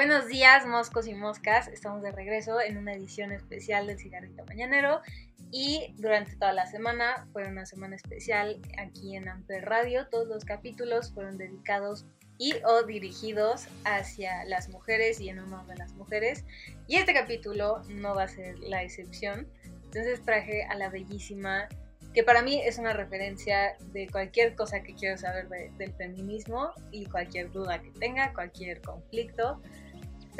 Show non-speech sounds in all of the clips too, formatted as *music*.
Buenos días, moscos y moscas. Estamos de regreso en una edición especial del Cigarrito Mañanero. Y durante toda la semana fue una semana especial aquí en Amper Radio. Todos los capítulos fueron dedicados y o dirigidos hacia las mujeres y en honor de las mujeres. Y este capítulo no va a ser la excepción. Entonces traje a la bellísima, que para mí es una referencia de cualquier cosa que quiero saber del feminismo y cualquier duda que tenga, cualquier conflicto.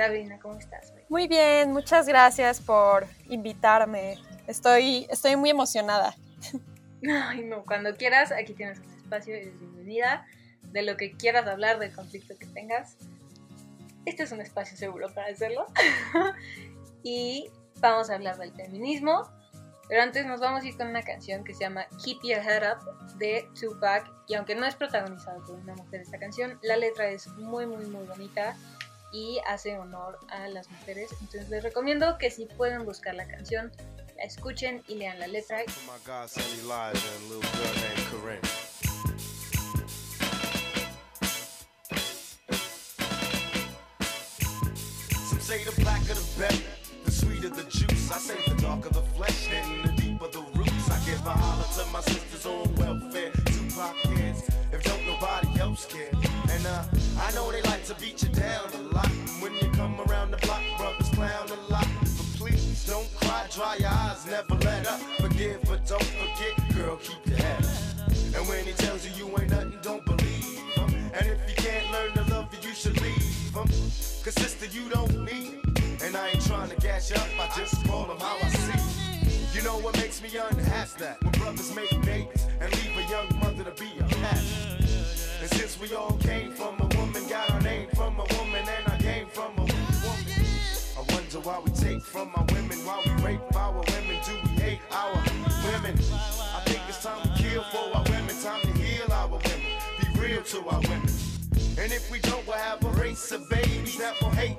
Sabrina, ¿cómo estás? Muy bien, muchas gracias por invitarme. Estoy, estoy muy emocionada. Ay, no, cuando quieras, aquí tienes un espacio, eres bienvenida. De lo que quieras hablar, del conflicto que tengas. Este es un espacio seguro para hacerlo. *laughs* y vamos a hablar del feminismo. Pero antes nos vamos a ir con una canción que se llama Keep Your Head Up de Tupac. Y aunque no es protagonizada por una mujer esta canción, la letra es muy, muy, muy bonita y hace honor a las mujeres. Entonces les recomiendo que si pueden buscar la canción, la escuchen y lean la letra. say the blacker the better, the sweeter the juice. I say the darker the flesh and the dry your eyes, never let up. Forgive, but don't forget, girl, keep your head up. And when he tells you you ain't nothing, don't believe him. And if you can't learn to love you, you should leave him. Cause sister, you don't need And I ain't trying to you up, I just call them how I see. You know what makes me unhappy? That when brothers make babies and leave a young mother to be a pastor. And since we all came from a woman, got our name from a woman, and I came from a woman. Why we take from our women, why we rape our women, do we hate our women? I think it's time to kill for our women, time to heal our women, be real to our women. And if we don't, we'll have a race of babies that will hate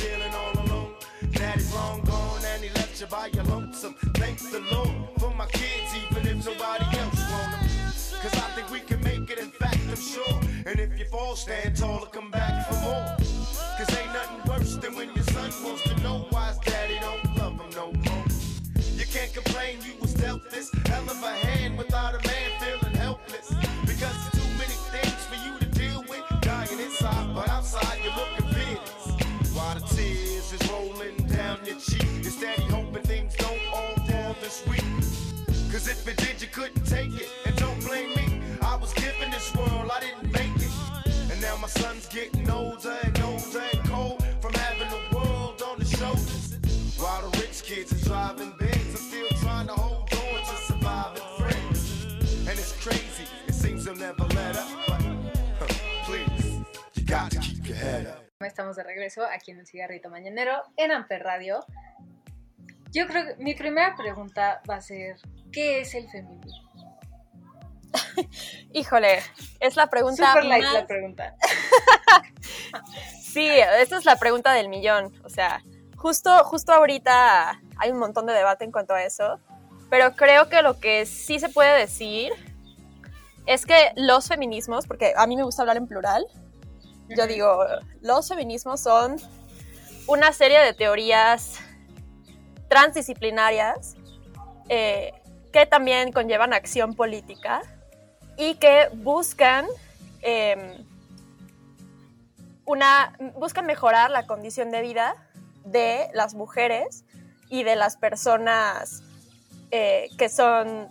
feeling all alone. Daddy's long gone and he left you by your lonesome. Thank the Lord for my kids, even if nobody else want them. Cause I think we can make it, in fact, I'm sure. And if you fall, stand tall and come back for more. You couldn't take it. And don't blame me. I was given this world, I didn't make it. And now my son's getting older and older and cold from having the world on his shoulders. While the rich kids are driving Benz, I'm still trying to hold on to surviving friends. And it's crazy, it seems they'll never let up. But please, you got keep your head up. Estamos de regreso aquí en el Cigarrito Mañanero en Amper Radio. Yo creo que mi primera pregunta va a ser, ¿qué es el feminismo? *laughs* Híjole, es la pregunta Super light la pregunta. *laughs* Sí, esta es la pregunta del millón. O sea, justo, justo ahorita hay un montón de debate en cuanto a eso, pero creo que lo que sí se puede decir es que los feminismos, porque a mí me gusta hablar en plural, yo digo, los feminismos son una serie de teorías transdisciplinarias eh, que también conllevan acción política y que buscan em, una buscan mejorar la condición de vida de las mujeres y de las personas eh, que son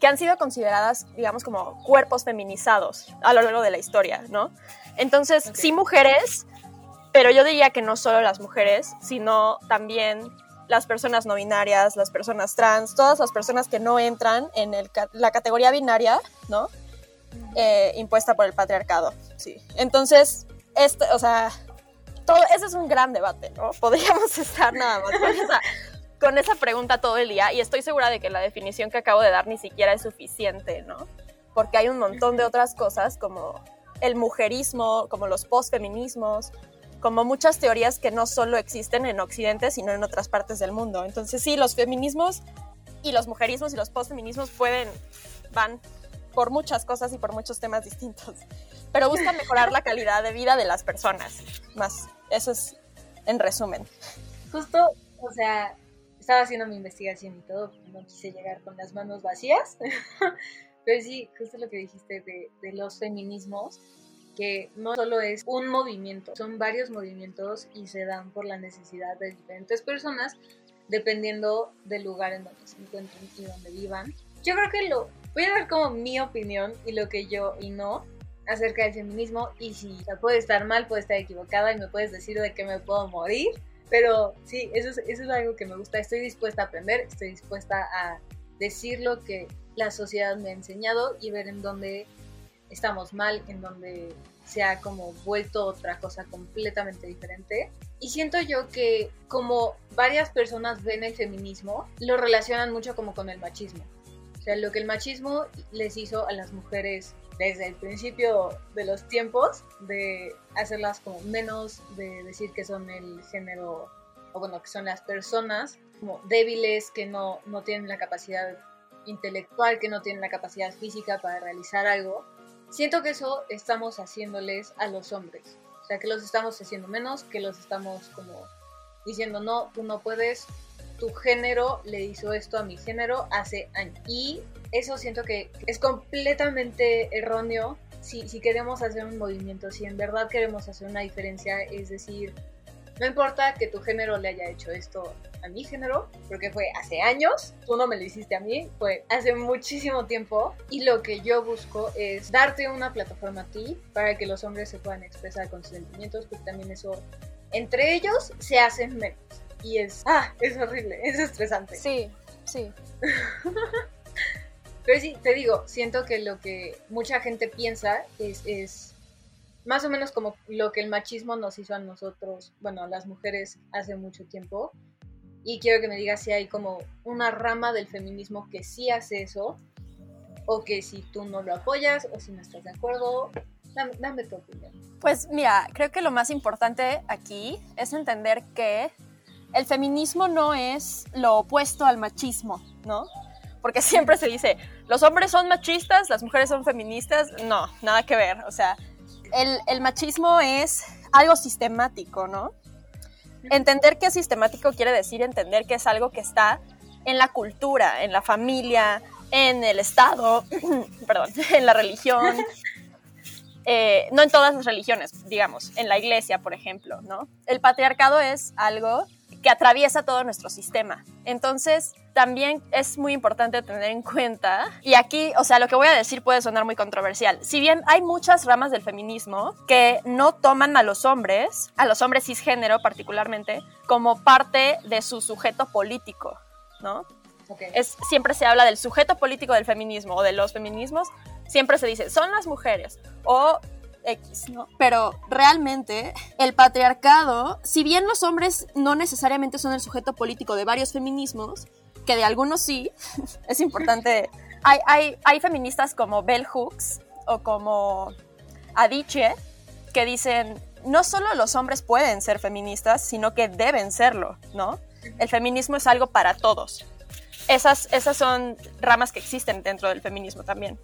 que han sido consideradas digamos como cuerpos feminizados a lo largo de la historia no entonces sí mujeres pero yo diría que no solo las mujeres sino también las personas no binarias las personas trans todas las personas que no entran en el la categoría binaria no eh, impuesta por el patriarcado. Sí. Entonces, este, o sea, todo, ese es un gran debate, ¿no? *laughs* Podríamos estar nada más con esa, con esa pregunta todo el día y estoy segura de que la definición que acabo de dar ni siquiera es suficiente, ¿no? Porque hay un montón de otras cosas como el mujerismo, como los postfeminismos, como muchas teorías que no solo existen en Occidente, sino en otras partes del mundo. Entonces, sí, los feminismos y los mujerismos y los postfeminismos pueden, van por muchas cosas y por muchos temas distintos, pero buscan mejorar la calidad de vida de las personas, más, eso es en resumen. Justo, o sea, estaba haciendo mi investigación y todo, no quise llegar con las manos vacías, *laughs* pero sí, justo lo que dijiste de, de los feminismos, que no solo es un movimiento, son varios movimientos y se dan por la necesidad de diferentes personas dependiendo del lugar en donde se encuentren y donde vivan. Yo creo que lo voy a dar como mi opinión y lo que yo y no acerca del feminismo y si o sea, puede estar mal, puede estar equivocada y me puedes decir de que me puedo morir, pero sí, eso es, eso es algo que me gusta. Estoy dispuesta a aprender, estoy dispuesta a decir lo que la sociedad me ha enseñado y ver en dónde estamos mal, en dónde se ha como vuelto otra cosa completamente diferente. Y siento yo que como varias personas ven el feminismo, lo relacionan mucho como con el machismo. O sea, lo que el machismo les hizo a las mujeres desde el principio de los tiempos, de hacerlas como menos, de decir que son el género, o bueno, que son las personas como débiles, que no, no tienen la capacidad intelectual, que no tienen la capacidad física para realizar algo. Siento que eso estamos haciéndoles a los hombres. O sea, que los estamos haciendo menos, que los estamos como diciendo, no, tú no puedes, tu género le hizo esto a mi género hace años. Y eso siento que es completamente erróneo si, si queremos hacer un movimiento, si en verdad queremos hacer una diferencia, es decir, no importa que tu género le haya hecho esto a mi género, porque fue hace años, tú no me lo hiciste a mí, fue hace muchísimo tiempo, y lo que yo busco es darte una plataforma a ti para que los hombres se puedan expresar con sus sentimientos, porque también eso, entre ellos, se hacen menos. Y es, ah, es horrible, *laughs* es estresante. Sí, sí. *laughs* Pero sí, te digo, siento que lo que mucha gente piensa es, es más o menos como lo que el machismo nos hizo a nosotros, bueno, a las mujeres hace mucho tiempo. Y quiero que me digas si hay como una rama del feminismo que sí hace eso, o que si tú no lo apoyas, o si no estás de acuerdo. Dame, dame tu opinión. Pues mira, creo que lo más importante aquí es entender que el feminismo no es lo opuesto al machismo, ¿no? Porque siempre se dice, los hombres son machistas, las mujeres son feministas. No, nada que ver. O sea, el, el machismo es algo sistemático, ¿no? Entender que es sistemático quiere decir entender que es algo que está en la cultura, en la familia, en el Estado, *clears throat* perdón, *laughs* en la religión, *laughs* eh, no en todas las religiones, digamos, en la iglesia, por ejemplo, ¿no? El patriarcado es algo que atraviesa todo nuestro sistema. Entonces, también es muy importante tener en cuenta, y aquí, o sea, lo que voy a decir puede sonar muy controversial, si bien hay muchas ramas del feminismo que no toman a los hombres, a los hombres cisgénero particularmente, como parte de su sujeto político, ¿no? Es, siempre se habla del sujeto político del feminismo o de los feminismos, siempre se dice, son las mujeres o X, ¿no? Pero realmente el patriarcado, si bien los hombres no necesariamente son el sujeto político de varios feminismos, que de algunos sí, *laughs* es importante, hay, hay, hay feministas como Bell Hooks o como Adichie que dicen, no solo los hombres pueden ser feministas, sino que deben serlo, ¿no? El feminismo es algo para todos. Esas, esas son ramas que existen dentro del feminismo también.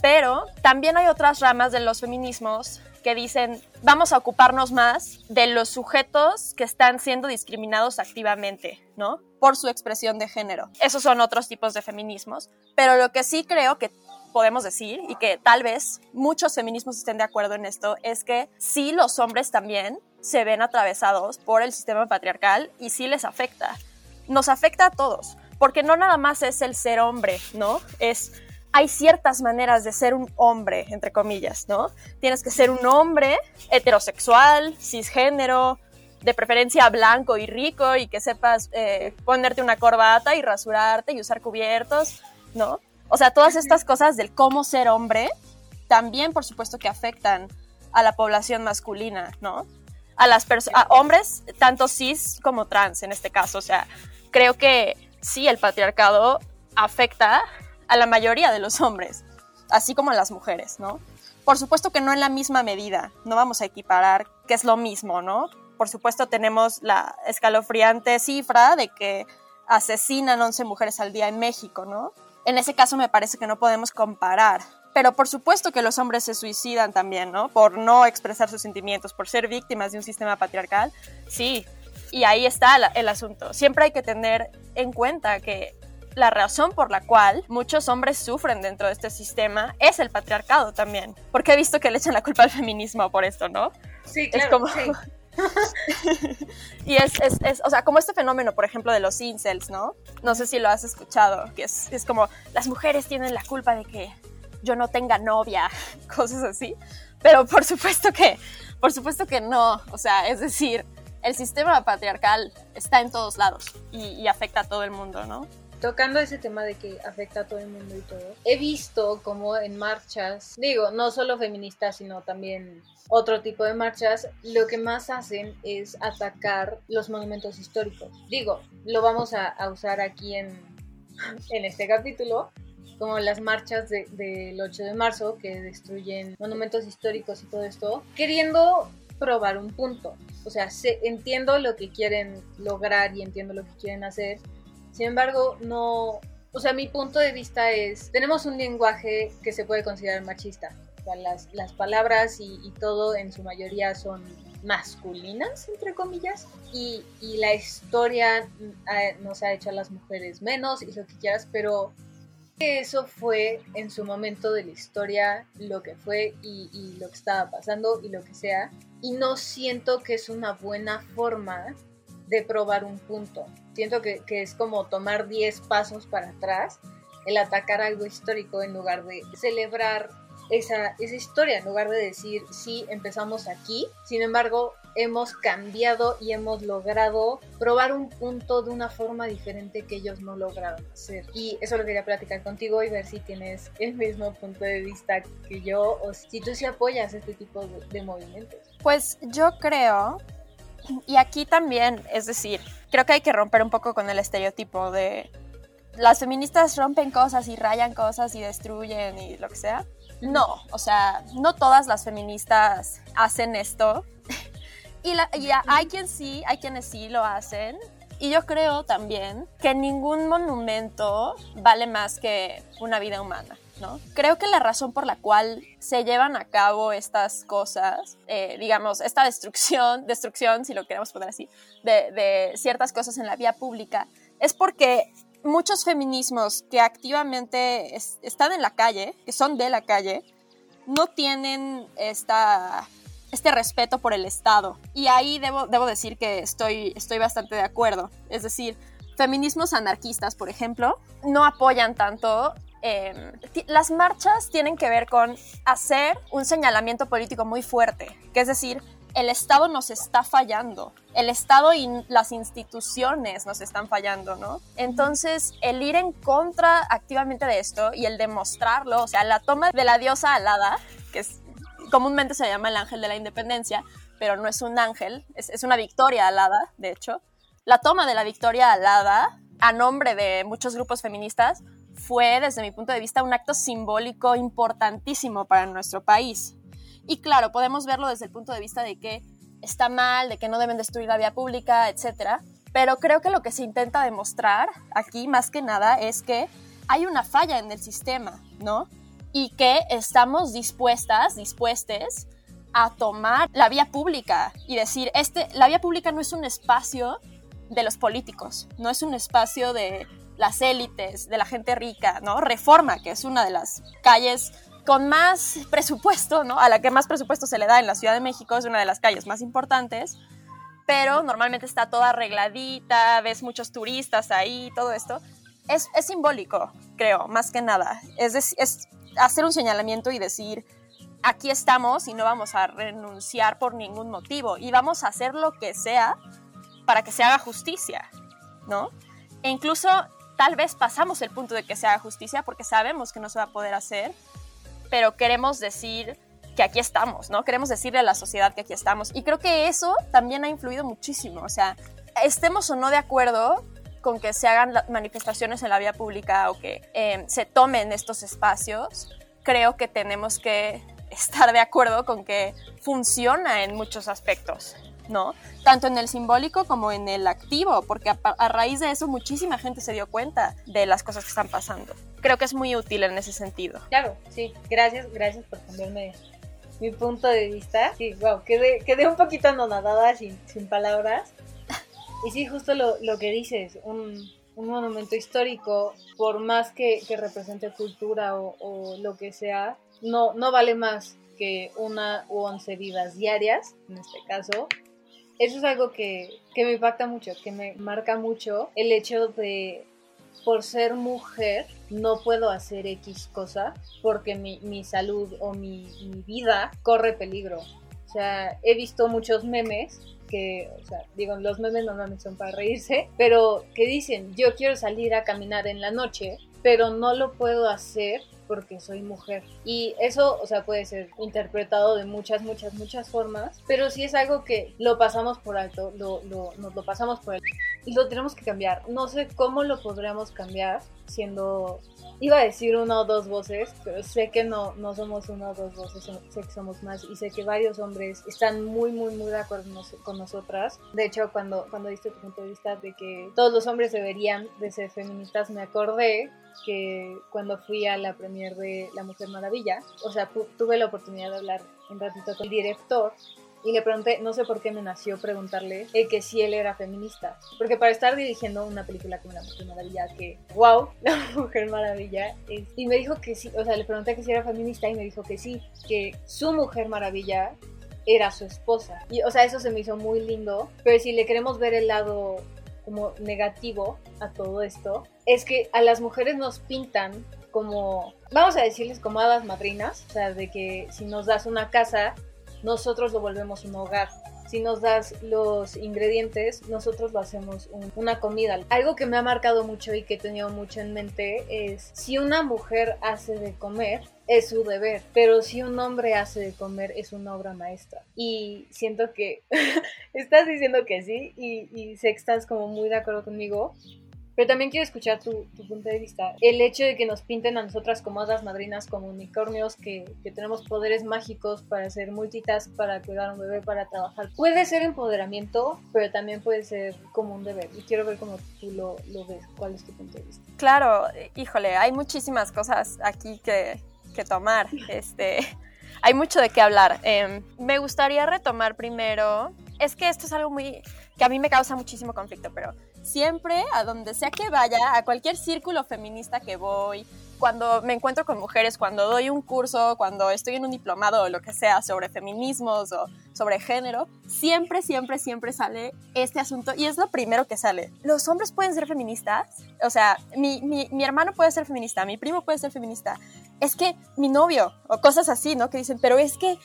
Pero también hay otras ramas de los feminismos que dicen, vamos a ocuparnos más de los sujetos que están siendo discriminados activamente, ¿no? Por su expresión de género. Esos son otros tipos de feminismos. Pero lo que sí creo que podemos decir, y que tal vez muchos feminismos estén de acuerdo en esto, es que sí los hombres también se ven atravesados por el sistema patriarcal y sí les afecta. Nos afecta a todos, porque no nada más es el ser hombre, ¿no? Es hay ciertas maneras de ser un hombre, entre comillas, ¿no? Tienes que ser un hombre heterosexual, cisgénero, de preferencia blanco y rico y que sepas eh, ponerte una corbata y rasurarte y usar cubiertos, ¿no? O sea, todas estas cosas del cómo ser hombre también, por supuesto, que afectan a la población masculina, ¿no? A las personas, hombres, tanto cis como trans en este caso. O sea, creo que sí, el patriarcado afecta a la mayoría de los hombres, así como a las mujeres, ¿no? Por supuesto que no en la misma medida, no vamos a equiparar que es lo mismo, ¿no? Por supuesto tenemos la escalofriante cifra de que asesinan 11 mujeres al día en México, ¿no? En ese caso me parece que no podemos comparar. Pero por supuesto que los hombres se suicidan también, ¿no? Por no expresar sus sentimientos, por ser víctimas de un sistema patriarcal. Sí, y ahí está el asunto. Siempre hay que tener en cuenta que la razón por la cual muchos hombres sufren dentro de este sistema es el patriarcado también. Porque he visto que le echan la culpa al feminismo por esto, ¿no? Sí, claro. Es como... *laughs* y es, es, es, o sea, como este fenómeno, por ejemplo, de los incels, ¿no? No sé si lo has escuchado, que es, es como las mujeres tienen la culpa de que yo no tenga novia, *laughs* cosas así. Pero por supuesto que, por supuesto que no. O sea, es decir, el sistema patriarcal está en todos lados y, y afecta a todo el mundo, ¿no? Tocando ese tema de que afecta a todo el mundo y todo, he visto como en marchas, digo, no solo feministas, sino también otro tipo de marchas, lo que más hacen es atacar los monumentos históricos. Digo, lo vamos a, usar aquí en, en este capítulo, como las marchas del 8 de marzo que destruyen monumentos históricos y todo esto, queriendo probar un punto. O sea, entiendo lo que quieren lograr y entiendo lo que quieren hacer, sin embargo, no, o sea, mi punto de vista es, tenemos un lenguaje que se puede considerar machista. O sea, las, las palabras y, y, todo en su mayoría son masculinas, entre comillas, y, y la historia mm, nos ha hecho a las mujeres menos y lo que quieras, pero eso fue en su momento de la historia lo que fue y, y lo que estaba pasando y lo que sea. Y no siento que es una buena forma de probar un punto. Siento que, es como tomar 10 pasos para atrás, el atacar algo histórico en lugar de celebrar esa, esa historia, en lugar de decir, sí, empezamos aquí, sin embargo, hemos cambiado y hemos logrado probar un punto de una forma diferente que ellos no lograron hacer. Y eso lo quería platicar contigo y ver si tienes el mismo punto de vista que yo o si tú sí apoyas este tipo de movimientos. Pues yo creo y aquí también, es decir, creo que hay que romper un poco con el estereotipo de las feministas rompen cosas y rayan cosas y destruyen y lo que sea. No, o sea, no todas las feministas hacen esto. *laughs* y, y hay quien sí, hay quienes sí lo hacen. Y yo creo también que ningún monumento vale más que una vida humana. Creo que la razón por la cual se llevan a cabo estas cosas, eh, digamos, esta destrucción, destrucción, si lo queremos poner así, de, ciertas cosas en la vía pública, es porque muchos feminismos que activamente están en la calle, que son de la calle, no tienen este respeto por el Estado. Y ahí debo, decir que estoy bastante de acuerdo. Es decir, feminismos anarquistas, por ejemplo, no apoyan tanto eh, las marchas tienen que ver con hacer un señalamiento político muy fuerte, que es decir, el Estado nos está fallando, el Estado y las instituciones nos están fallando, ¿no? Entonces, el ir en contra activamente de esto y el demostrarlo, o sea, la toma de la diosa alada, que comúnmente se llama el ángel de la independencia, pero no es un ángel, es una victoria alada, de hecho, la toma de la victoria alada a nombre de muchos grupos feministas fue, desde mi punto de vista, un acto simbólico importantísimo para nuestro país. Y claro, podemos verlo desde el punto de vista de que está mal, de que no deben destruir la vía pública, etc. Pero creo que lo que se intenta demostrar aquí, más que nada, es que hay una falla en el sistema, ¿no? Y que estamos dispuestas, dispuestes a tomar la vía pública y decir, este, la vía pública no es un espacio de los políticos, no es un espacio de las élites, de la gente rica, ¿no? Reforma, que es una de las calles con más presupuesto, ¿no? A la que más presupuesto se le da en la Ciudad de México, es una de las calles más importantes, pero normalmente está toda arregladita, ves muchos turistas ahí, todo esto. Es, es simbólico, creo, más que nada. Es, es hacer un señalamiento y decir, aquí estamos y no vamos a renunciar por ningún motivo y vamos a hacer lo que sea para que se haga justicia, ¿no? E incluso tal vez pasamos el punto de que se haga justicia porque sabemos que no se va a poder hacer, pero queremos decir que aquí estamos, ¿no? Queremos decirle a la sociedad que aquí estamos. Y creo que eso también ha influido muchísimo. O sea, estemos o no de acuerdo con que se hagan manifestaciones en la vía pública o que eh, se tomen estos espacios, creo que tenemos que estar de acuerdo con que funciona en muchos aspectos. ¿No? Tanto en el simbólico como en el activo, porque a, a, raíz de eso muchísima gente se dio cuenta de las cosas que están pasando. Creo que es muy útil en ese sentido. Claro, sí, gracias, gracias por cambiarme mi punto de vista. Sí, wow, quedé, quedé un poquito anonadada sin, sin palabras. *laughs* Y sí, justo lo, lo que dices, un, un, monumento histórico, por más que, que represente cultura o, o, lo que sea, no, no vale más que una u once vidas diarias, en este caso, eso es algo que, que, me impacta mucho, que me marca mucho el hecho de, por ser mujer, no puedo hacer X cosa porque mi, mi salud o mi, mi, vida corre peligro. O sea, he visto muchos memes que, o sea, digo, los memes normalmente son para reírse, pero que dicen, yo quiero salir a caminar en la noche, pero no lo puedo hacer porque soy mujer. Y eso, o sea, puede ser interpretado de muchas, muchas, muchas formas, pero si es algo que lo pasamos por alto, lo, lo, nos lo pasamos por alto lo tenemos que cambiar. No sé cómo lo podríamos cambiar siendo iba a decir una o dos voces, pero sé que no, no somos una o dos voces, sé que somos más y sé que varios hombres están muy, muy, muy de acuerdo con nosotras. De hecho, cuando, cuando diste tu punto de vista de que todos los hombres deberían de ser feministas, me acordé que cuando fui a la premier de La Mujer Maravilla, o sea, tuve la oportunidad de hablar un ratito con el director y le pregunté, no sé por qué me nació preguntarle eh, que si él era feminista. Porque para estar dirigiendo una película como La Mujer Maravilla, que, wow, *laughs* La Mujer Maravilla, es, y me dijo que sí, o sea, le pregunté que si era feminista y me dijo que sí, que su Mujer Maravilla era su esposa. Y, o sea, eso se me hizo muy lindo, pero si le queremos ver el lado como negativo a todo esto, es que a las mujeres nos pintan como, vamos a decirles como hadas madrinas, o sea, de que si nos das una casa, nosotros lo volvemos un hogar. Si nos das los ingredientes, nosotros lo hacemos un, una comida. Algo que me ha marcado mucho y que he tenido mucho en mente es si una mujer hace de comer, es su deber, pero si un hombre hace de comer es una obra maestra. Y siento que *laughs* estás diciendo que sí y, y sé estás como muy de acuerdo conmigo, pero también quiero escuchar tu, tu, punto de vista. El hecho de que nos pinten a nosotras como hadas madrinas, como unicornios, que, que, tenemos poderes mágicos para hacer multitask, para cuidar a un bebé, para trabajar, puede ser empoderamiento, pero también puede ser como un deber. Y quiero ver cómo tú lo, lo ves. ¿Cuál es tu punto de vista? Claro, híjole, hay muchísimas cosas aquí que, que tomar. *laughs* Este, hay mucho de qué hablar. Eh, me gustaría retomar primero. Es que esto es algo muy que a mí me causa muchísimo conflicto, pero siempre a donde sea que vaya, a cualquier círculo feminista que voy, cuando me encuentro con mujeres, cuando doy un curso, cuando estoy en un diplomado o lo que sea sobre feminismos o sobre género, siempre, siempre, siempre sale este asunto y es lo primero que sale. ¿Los hombres pueden ser feministas? O sea, mi, mi, mi hermano puede ser feminista, mi primo puede ser feminista. Es que mi novio, o cosas así, ¿no? Que dicen, pero es que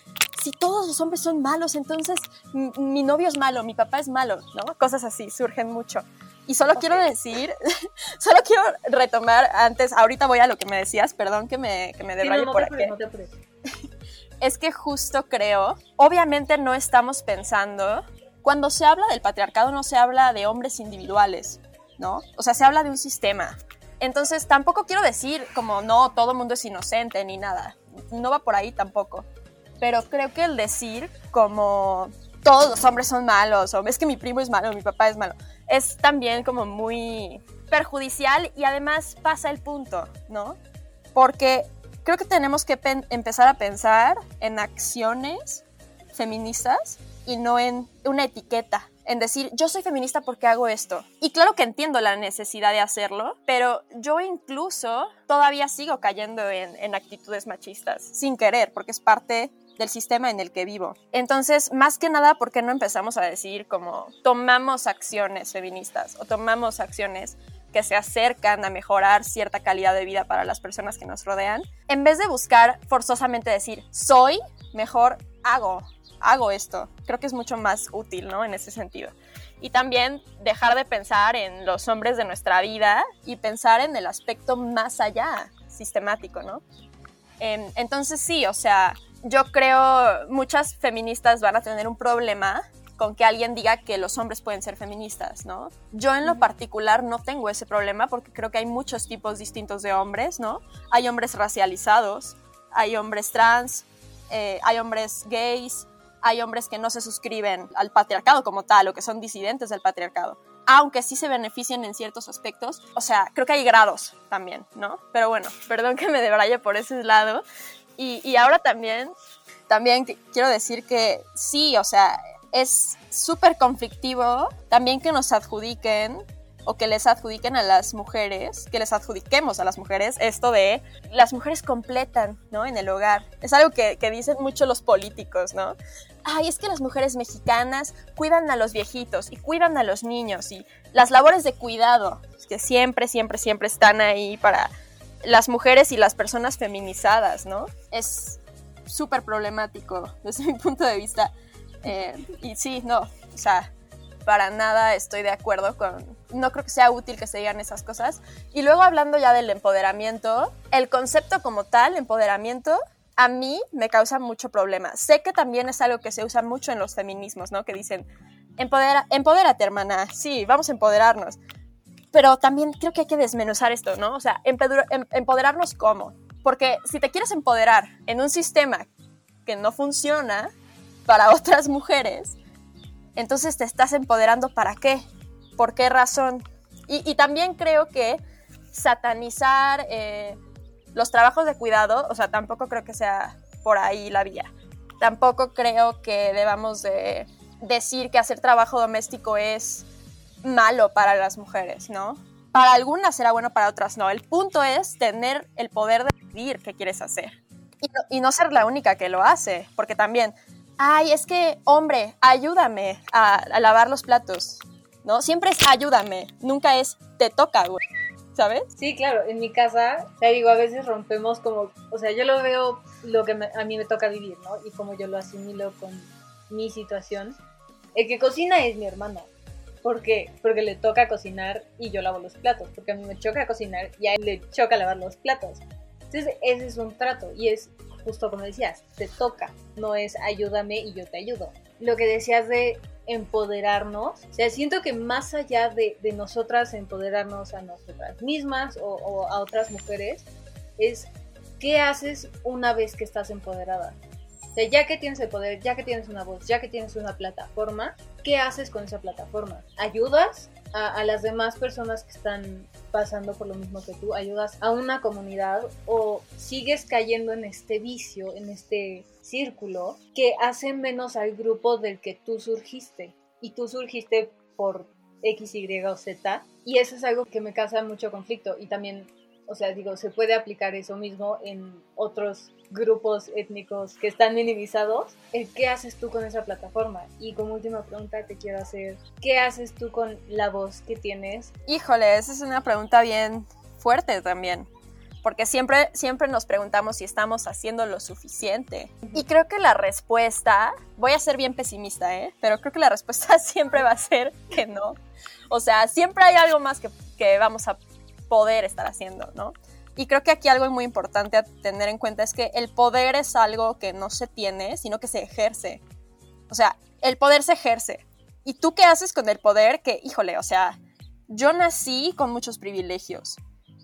si todos los hombres son malos, entonces mi, novio es malo, mi papá es malo, ¿no? Cosas así surgen mucho. Y solo quiero decir, *laughs* solo quiero retomar antes, ahorita voy a lo que me decías, perdón que me, que me Sí, no, debraye no por aquí. no. *laughs* Es que justo creo, obviamente no estamos pensando, cuando se habla del patriarcado no se habla de hombres individuales, ¿no? O sea, se habla de un sistema. Entonces tampoco quiero decir como no, todo el mundo es inocente ni nada. No va por ahí tampoco. Pero creo que el decir como todos los hombres son malos, o es que mi primo es malo, mi papá es malo, es también como muy perjudicial y además pasa el punto, ¿no? Porque creo que tenemos que empezar a pensar en acciones feministas y no en una etiqueta, en decir, yo soy feminista porque hago esto. Y claro que entiendo la necesidad de hacerlo, pero yo incluso todavía sigo cayendo en, en actitudes machistas, sin querer, porque es parte del sistema en el que vivo. Entonces, más que nada, ¿por qué no empezamos a decir como tomamos acciones feministas o tomamos acciones que se acercan a mejorar cierta calidad de vida para las personas que nos rodean, en vez de buscar forzosamente decir, soy, mejor hago, hago esto. Creo que es mucho más útil, ¿no? En ese sentido. Y también dejar de pensar en los hombres de nuestra vida y pensar en el aspecto más allá, sistemático, ¿no? Em, entonces sí, o sea, yo creo muchas feministas van a tener un problema con que alguien diga que los hombres pueden ser feministas, ¿no? Yo en lo particular no tengo ese problema porque creo que hay muchos tipos distintos de hombres, ¿no? Hay hombres racializados, hay hombres trans, eh, hay hombres gays, hay hombres que no se suscriben al patriarcado como tal o que son disidentes del patriarcado. Aunque sí se benefician en ciertos aspectos, o sea, creo que hay grados también, ¿no? Pero bueno, perdón que me debraye por ese lado. Y, y ahora también, también qu- quiero decir que sí, o sea, es súper conflictivo también que nos adjudiquen o que les adjudiquen a las mujeres, que les adjudiquemos a las mujeres esto de las mujeres completan, ¿no? En el hogar. Es algo que, que dicen mucho los políticos, ¿no? Ay, es que las mujeres mexicanas cuidan a los viejitos y cuidan a los niños y las labores de cuidado, que siempre, siempre, siempre están ahí para las mujeres y las personas feminizadas, ¿no? Es súper problemático desde *laughs* mi punto de vista. Eh, y sí, no, o sea, para nada estoy de acuerdo con, no creo que sea útil que se digan esas cosas. Y luego hablando ya del empoderamiento, el concepto como tal, empoderamiento, a mí me causa mucho problema. Sé que también es algo que se usa mucho en los feminismos, ¿no? Que dicen, Empodera, empodérate, hermana, sí, vamos a empoderarnos. Pero también creo que hay que desmenuzar esto, ¿no? O sea, em- empoderarnos cómo. Porque si te quieres empoderar en un sistema que no funciona para *laughs* otras mujeres, entonces te estás empoderando para qué, por qué razón. Y, también creo que satanizar eh, los trabajos de cuidado, o sea, tampoco creo que sea por ahí la vía. Tampoco creo que debamos de decir que hacer trabajo doméstico es malo para las mujeres, ¿no? Para algunas será bueno, para otras no. El punto es tener el poder de decidir qué quieres hacer. Y no, ser la única que lo hace, porque también, ay, es que, hombre, ayúdame a, lavar los platos, ¿no? Siempre es ayúdame, nunca es te toca, güey, ¿sabes? Sí, claro, en mi casa, te digo, a veces rompemos como, o sea, yo lo veo lo que a mí me toca vivir, ¿no? Y como yo lo asimilo con mi situación. El que cocina es mi hermano. ¿Por qué? Porque le toca cocinar y yo lavo los platos. Porque a mí me choca cocinar y a él le choca lavar los platos. Entonces, ese es un trato y es justo como decías, te toca, no es ayúdame y yo te ayudo. Lo que decías de empoderarnos, o sea, siento que más allá de, de nosotras empoderarnos a nosotras mismas o, o a otras mujeres, es qué haces una vez que estás empoderada. O sea, ya que tienes el poder, ya que tienes una voz, ya que tienes una plataforma, ¿qué haces con esa plataforma? ¿Ayudas a, a las demás personas que están pasando por lo mismo que tú? ¿Ayudas a una comunidad o sigues cayendo en este vicio, en este círculo que hace menos al grupo del que tú surgiste? Y tú surgiste por X, Y o Z. Y eso es algo que me causa mucho conflicto. Y también o sea, digo, se puede aplicar eso mismo en otros grupos étnicos que están minimizados. ¿Qué haces tú con esa plataforma? Y como última pregunta te quiero hacer, ¿qué haces tú con la voz que tienes? Híjole, esa es una pregunta bien fuerte también porque siempre, siempre nos preguntamos si estamos haciendo lo suficiente. Y creo que la respuesta, voy a ser bien pesimista, ¿eh? pero creo que la respuesta *laughs* siempre va a ser que no. O sea, siempre hay algo más que, que vamos a poder estar haciendo, ¿no? Y creo que aquí algo muy importante a tener en cuenta es que el poder es algo que no se tiene, sino que se ejerce. O sea, el poder se ejerce. ¿Y tú qué haces con el poder? Que, híjole, o sea, yo nací con muchos privilegios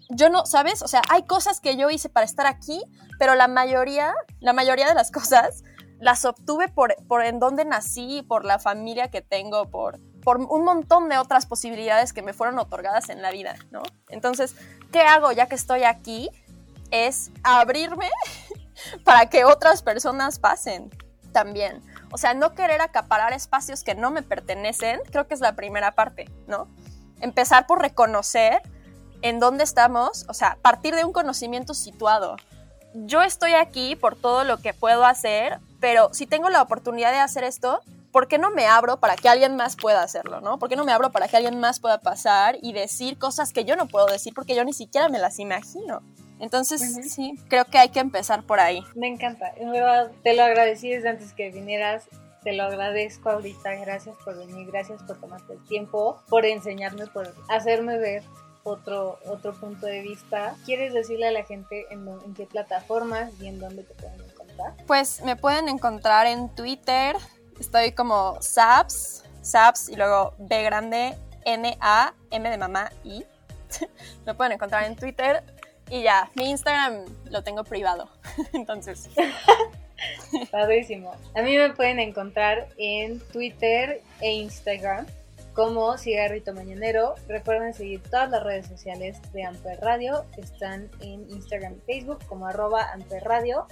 yo no, ¿sabes? O sea, hay cosas que yo hice para estar aquí, pero la mayoría, la mayoría de las *laughs* cosas las obtuve por, por en dónde nací, por la familia que tengo, por, por un montón de otras posibilidades que me fueron otorgadas en la vida, ¿no? Entonces, ¿qué hago ya que estoy aquí? Es abrirme *laughs* para que otras personas pasen también. O sea, no querer acaparar espacios que no me pertenecen, creo que es la primera parte, ¿no? Empezar por reconocer en dónde estamos, o sea, partir de un conocimiento situado. Yo estoy aquí por todo lo que puedo hacer, pero si tengo la oportunidad de hacer esto, ¿por qué no me abro para que alguien más pueda hacerlo, no? ¿Por qué no me abro para que alguien más pueda pasar y decir cosas que yo no puedo decir porque yo ni siquiera me las imagino? Entonces, sí, creo que hay que empezar por ahí. Me encanta. te lo agradecí desde antes que vinieras. Te lo agradezco ahorita. Gracias por venir. Gracias por tomarte el tiempo, por enseñarme, por hacerme ver otro, otro punto de vista. ¿Quieres decirle a la gente en, qué plataformas y en dónde te pueden encontrar? Pues me pueden encontrar en Twitter. Estoy como Saps, Saps y luego B grande, N, A, M de mamá, I. me *laughs* pueden encontrar en Twitter y ya, mi Instagram lo tengo privado. *laughs* Entonces. *laughs* Padrísimo. A mí me pueden encontrar en Twitter e Instagram como Cigarrito Mañanero. Recuerden seguir todas las redes sociales de Amper Radio. Están en Instagram y Facebook como arroba Amper Radio.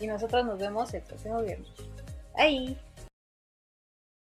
Y nosotros nos vemos el próximo viernes. Ahí.